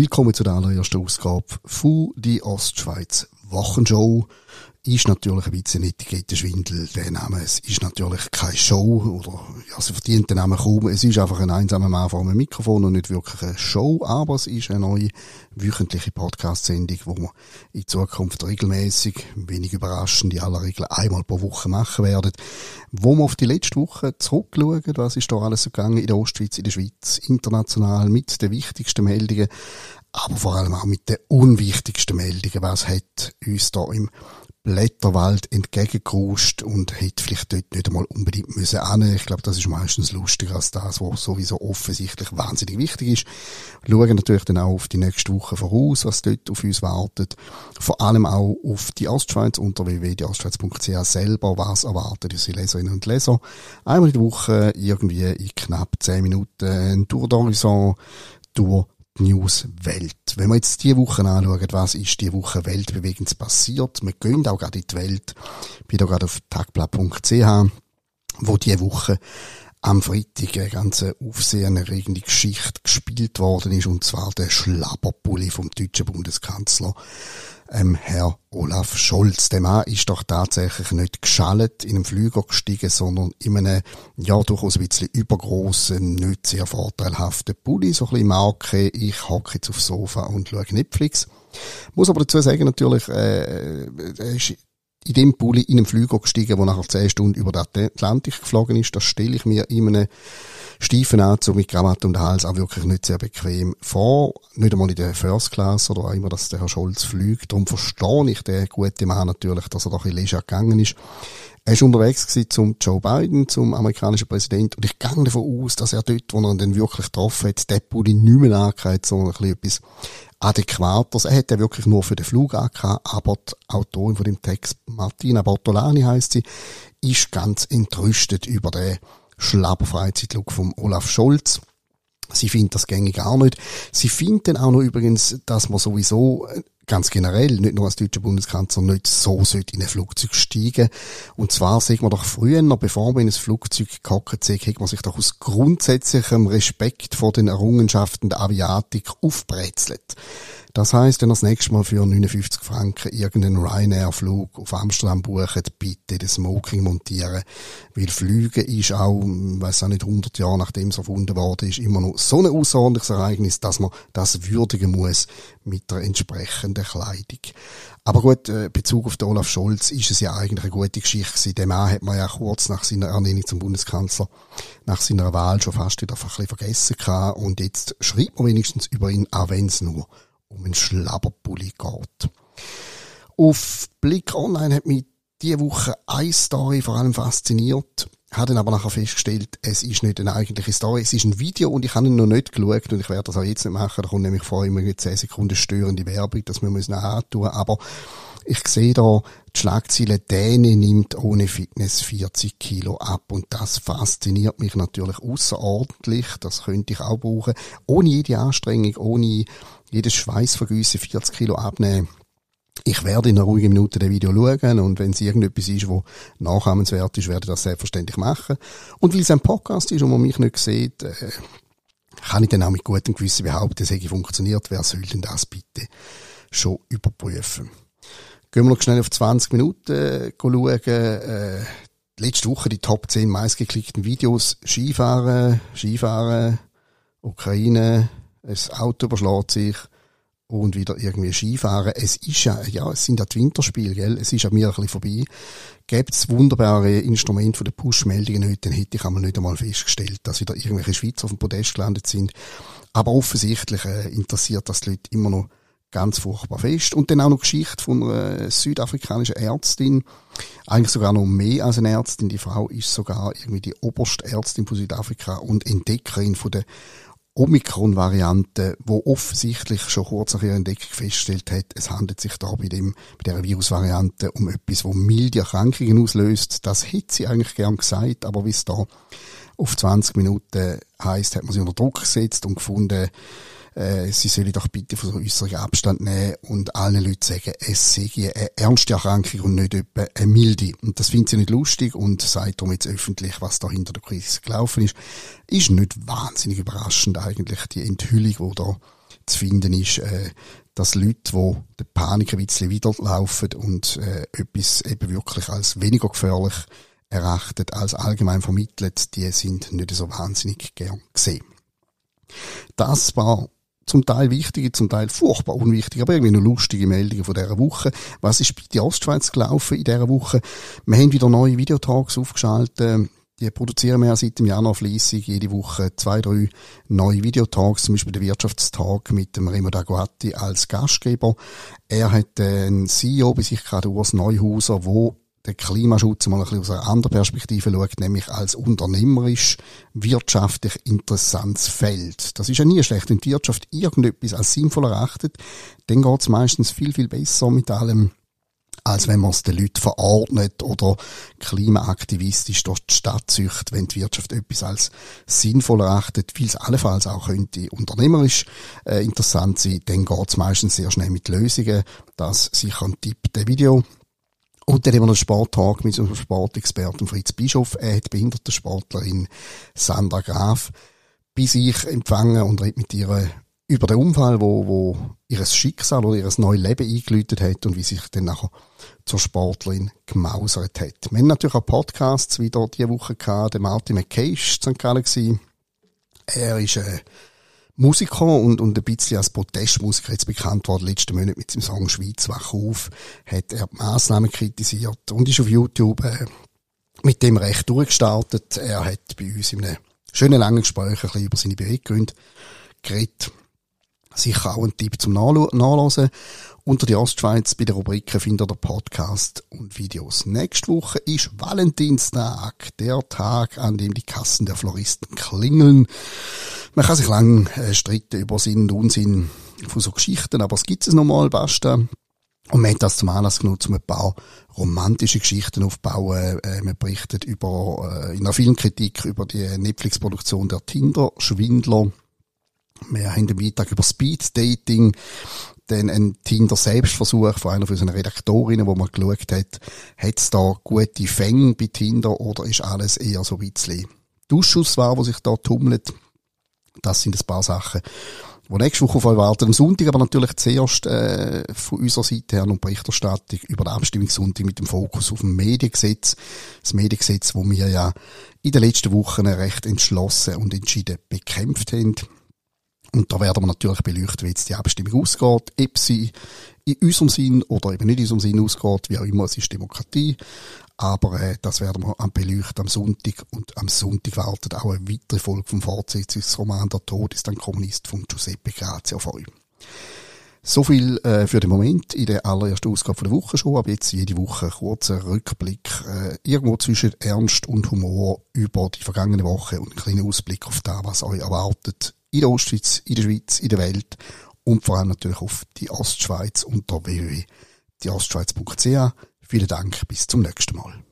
Willkommen zu der allerersten Ausgabe von die Ostschweiz Wochenshow ist natürlich ein bisschen Etikettenschwindel, der Name. Es ist natürlich keine Show, oder, ja, sie verdient den Namen kaum. Es ist einfach ein einsamer Mann vor einem Mikrofon und nicht wirklich eine Show, aber es ist eine neue wöchentliche Podcast-Sendung, wo wir in Zukunft regelmäßig, wenig überraschend, in aller Regel einmal pro Woche machen werden, wo wir auf die letzte Woche zurückschauen, was ist da alles so gegangen in der Ostschweiz, in der Schweiz, international, mit den wichtigsten Meldungen, aber vor allem auch mit den unwichtigsten Meldungen, was hat uns da im Blätterwald entgegengeruscht und hätte vielleicht dort nicht einmal unbedingt müssen hin. Ich glaube, das ist meistens lustiger als das, was sowieso offensichtlich wahnsinnig wichtig ist. Schauen natürlich dann auch auf die nächste Woche voraus, was dort auf uns wartet. Vor allem auch auf die Ostschweiz unter www.ostschweiz.ch selber, was erwartet unsere Leserinnen und Leser. Einmal in der Woche irgendwie in knapp zehn Minuten ein Tour d'Horizon durch Newswelt. Wenn wir jetzt diese Woche anschauen, was ist diese Woche weltbewegend passiert, wir gehen auch gerade in die Welt, bin da gerade auf tagblatt.ch, wo diese Woche am Freitag eine ganz aufsehenerregende Geschichte gespielt worden ist, und zwar der Schlabberpulli vom deutschen Bundeskanzler ähm, Herr Olaf Scholz. Der Mann ist doch tatsächlich nicht geschallet in einem Flüger gestiegen, sondern in einem, ja, durchaus ein bisschen übergroßen, nicht sehr vorteilhaften Pulli, so ein bisschen Marke, ich hocke jetzt aufs Sofa und schaue Netflix. Muss aber dazu sagen, natürlich, äh, er ist in dem Pulli in einem Flüger gestiegen, der nachher zehn Stunden über den Atlantik geflogen ist. Das stelle ich mir in einem steifen Anzug mit Krawatte und Hals auch wirklich nicht sehr bequem vor. Nicht einmal in der First Class oder auch immer, dass der Herr Scholz fliegt. Darum verstehe ich den guten Mann natürlich, dass er doch in leger gegangen ist. Er ist unterwegs zum Joe Biden, zum amerikanischen Präsident, und ich gehe davon aus, dass er dort, wo er ihn dann wirklich getroffen hat, den Pulli nicht mehr angehört, sondern ein bisschen etwas adäquateres. Er ja wirklich nur für den Flug angehört, aber die Autorin von dem Text, Martina Bortolani heisst sie, ist ganz entrüstet über den Schlabberfreizeitlook vom Olaf Scholz. Sie findet das gängig gar nicht. Sie findet dann auch noch übrigens, dass man sowieso äh, ganz generell, nicht nur als deutscher Bundeskanzler, nicht so sollte in ein Flugzeug steigen. Und zwar, sagt man doch früher, bevor man in ein Flugzeug gehockt ist, hat man sich doch aus grundsätzlichem Respekt vor den Errungenschaften der Aviatik aufbrezelt. Das heißt, wenn ihr das nächste Mal für 59 Franken irgendeinen Ryanair-Flug auf Amsterdam bucht, bitte den Smoking montieren. Weil Flügen ist auch, weiß auch nicht, 100 Jahre nachdem es erfunden worden ist, immer noch so ein außerordentliches Ereignis, dass man das würdigen muss mit der entsprechenden Kleidung. Aber gut, äh, Bezug auf Olaf Scholz ist es ja eigentlich eine gute Geschichte gewesen. Den Mann hat man ja kurz nach seiner Ernennung zum Bundeskanzler, nach seiner Wahl schon fast wieder ein bisschen vergessen gehabt. Und jetzt schreibt man wenigstens über ihn, auch wenn es nur um einen Schlabberpulli geht. Auf Blick Online hat mich diese Woche eine Story vor allem fasziniert. Habe dann aber nachher festgestellt, es ist nicht eine eigentliche Story, es ist ein Video und ich habe ihn noch nicht geschaut und ich werde das auch jetzt nicht machen. Da kommt nämlich vor immer 10 Sekunden störende Werbung, dass wir müssen antun. Aber ich sehe da die Schlagzeile, Däne nimmt ohne Fitness 40 Kilo ab und das fasziniert mich natürlich außerordentlich. Das könnte ich auch brauchen. Ohne jede Anstrengung, ohne jedes Schweißvergüssen 40 Kilo abnehmen. Ich werde in einer ruhigen Minute das Video schauen und wenn es irgendetwas ist, wo nachahmenswert ist, werde ich das selbstverständlich machen. Und weil es ein Podcast ist und man mich nicht sieht, äh, kann ich dann auch mit gutem Gewissen behaupten, es hätte funktioniert. Wer soll denn das bitte schon überprüfen? Gehen wir noch schnell auf 20 Minuten äh, schauen. Äh, letzte Woche die Top 10 meistgeklickten Videos. Skifahren, Skifahren, Ukraine, ein Auto überschlägt sich und wieder irgendwie Skifahren. Es ist ja, ja, es sind ja die Winterspiele, gell? Es ist ja mir ein bisschen vorbei. Gäbe es wunderbare Instrumente von den Push-Meldungen heute, dann hätte ich einmal nicht einmal festgestellt, dass wieder irgendwelche Schweizer auf dem Podest gelandet sind. Aber offensichtlich äh, interessiert das die Leute immer noch ganz furchtbar fest. Und dann auch noch Geschichte von einer südafrikanischen Ärztin, eigentlich sogar noch mehr als eine Ärztin. Die Frau ist sogar irgendwie die oberste Ärztin von Südafrika und Entdeckerin von der Omikron-Variante, wo offensichtlich schon kurz nach ihrer Entdeckung festgestellt hat, es handelt sich da bei dem, bei der Virusvariante um etwas, wo milde Erkrankungen auslöst. Das hätte sie eigentlich gern gesagt, aber wie es da auf 20 Minuten heißt, hat man sie unter Druck gesetzt und gefunden, äh, sie sollen doch bitte von so äußeren Abstand nehmen und allen Leuten sagen, es sei eine ernste Erkrankung und nicht eine milde. Und das findet sie nicht lustig und sagt darum jetzt öffentlich, was da hinter der Krise gelaufen ist. Ist nicht wahnsinnig überraschend eigentlich, die Enthüllung, die da zu finden ist, äh, dass Leute, die der Panik ein bisschen widerlaufen und äh, etwas eben wirklich als weniger gefährlich erachtet als allgemein vermittelt, die sind nicht so wahnsinnig gern gesehen. Das war zum Teil wichtige, zum Teil furchtbar unwichtige, aber irgendwie noch lustige Meldungen von dieser Woche. Was ist bei der Ostschweiz gelaufen in dieser Woche? Wir haben wieder neue Videotalks aufgeschaltet. Die produzieren wir ja seit dem Januar fließig jede Woche zwei, drei neue Videotalks, zum Beispiel der Wirtschaftstag mit dem Remo Daguatti als Gastgeber. Er hat einen CEO bei sich gerade, Urs Neuhauser, wo den Klimaschutz mal ein bisschen aus einer anderen Perspektive schaut, nämlich als unternehmerisch, wirtschaftlich interessantes Feld. Das ist ja nie schlecht, wenn die Wirtschaft irgendetwas als sinnvoll erachtet, dann geht es meistens viel, viel besser mit allem, als wenn man es den Leuten verordnet oder klimaaktivistisch durch die Stadt zücht, wenn die Wirtschaft etwas als sinnvoll erachtet, weil es allenfalls auch könnte unternehmerisch äh, interessant sein, dann geht es meistens sehr schnell mit Lösungen. Das sicher ein Tipp der Video. Und dann haben wir einen Sporttag mit unserem Sportexperten Fritz Bischof. Er hat behinderte Sportlerin Sandra Graf bei sich empfangen und redet mit ihr über den Unfall, wo, wo ihr Schicksal oder ihr neues Leben eingeläutet hat und wie sich dann nachher zur Sportlerin gemausert hat. Wir haben natürlich auch Podcasts wieder diese Woche gehabt. Der Martin McKay war St. Gallen. Er ist äh, Musiker und, und ein bisschen als Protestmusiker jetzt bekannt worden, letzten Monat mit dem Song Schweiz wach auf, hat er die Massnahmen kritisiert und ist auf YouTube äh, mit dem Recht durchgestartet. Er hat bei uns in einem schönen langen Gespräch ein bisschen über seine Beweggründe geredet. Sicher auch ein Tipp zum Nachlesen. Unter die Ostschweiz bei der Rubrik findet ihr Podcast und Videos. Nächste Woche ist Valentinstag, der Tag, an dem die Kassen der Floristen klingeln. Man kann sich lang äh, streiten über Sinn und Unsinn von so Geschichten, aber es gibt es nochmal, basta. Und man hat das zum Anlass genommen, um ein paar romantische Geschichten aufzubauen. Äh, man berichtet über, äh, in einer Filmkritik über die Netflix-Produktion der Tinder-Schwindler. Wir haben am Mittag über Speed Dating, dann ein Tinder-Selbstversuch von einer von unseren Redaktorinnen, wo man geschaut hat, hat es da gute Fänge bei Tinder oder ist alles eher so ein bisschen Duschschuss war, wo sich da tummelt. Das sind ein paar Sachen, die nächste Woche auf euch warten. Am Sonntag aber natürlich zuerst äh, von unserer Seite her noch Berichterstattung über den Abstimmungssonntag mit dem Fokus auf dem Mediengesetz. Das Mediengesetz, wo wir ja in den letzten Wochen recht entschlossen und entschieden bekämpft haben. Und da werden wir natürlich beleuchten, wie jetzt die Abstimmung ausgeht, ob sie in unserem Sinn oder eben nicht in unserem Sinn ausgeht, wie auch immer, es ist Demokratie. Aber äh, das werden wir am beleuchten am Sonntag. Und am Sonntag wartet auch eine weitere Folge vom Fortsetzungsroman Der Tod ist ein Kommunist von Giuseppe Grazia auf euch. So viel äh, für den Moment in der allerersten Ausgabe der Woche schon, aber jetzt jede Woche ein kurzer Rückblick äh, irgendwo zwischen Ernst und Humor über die vergangene Woche und einen kleinen Ausblick auf das, was euch erwartet in der Ostschweiz, in der Schweiz, in der Welt und vor allem natürlich auf die Ostschweiz unter www.dieostschweiz.ch. Vielen Dank, bis zum nächsten Mal.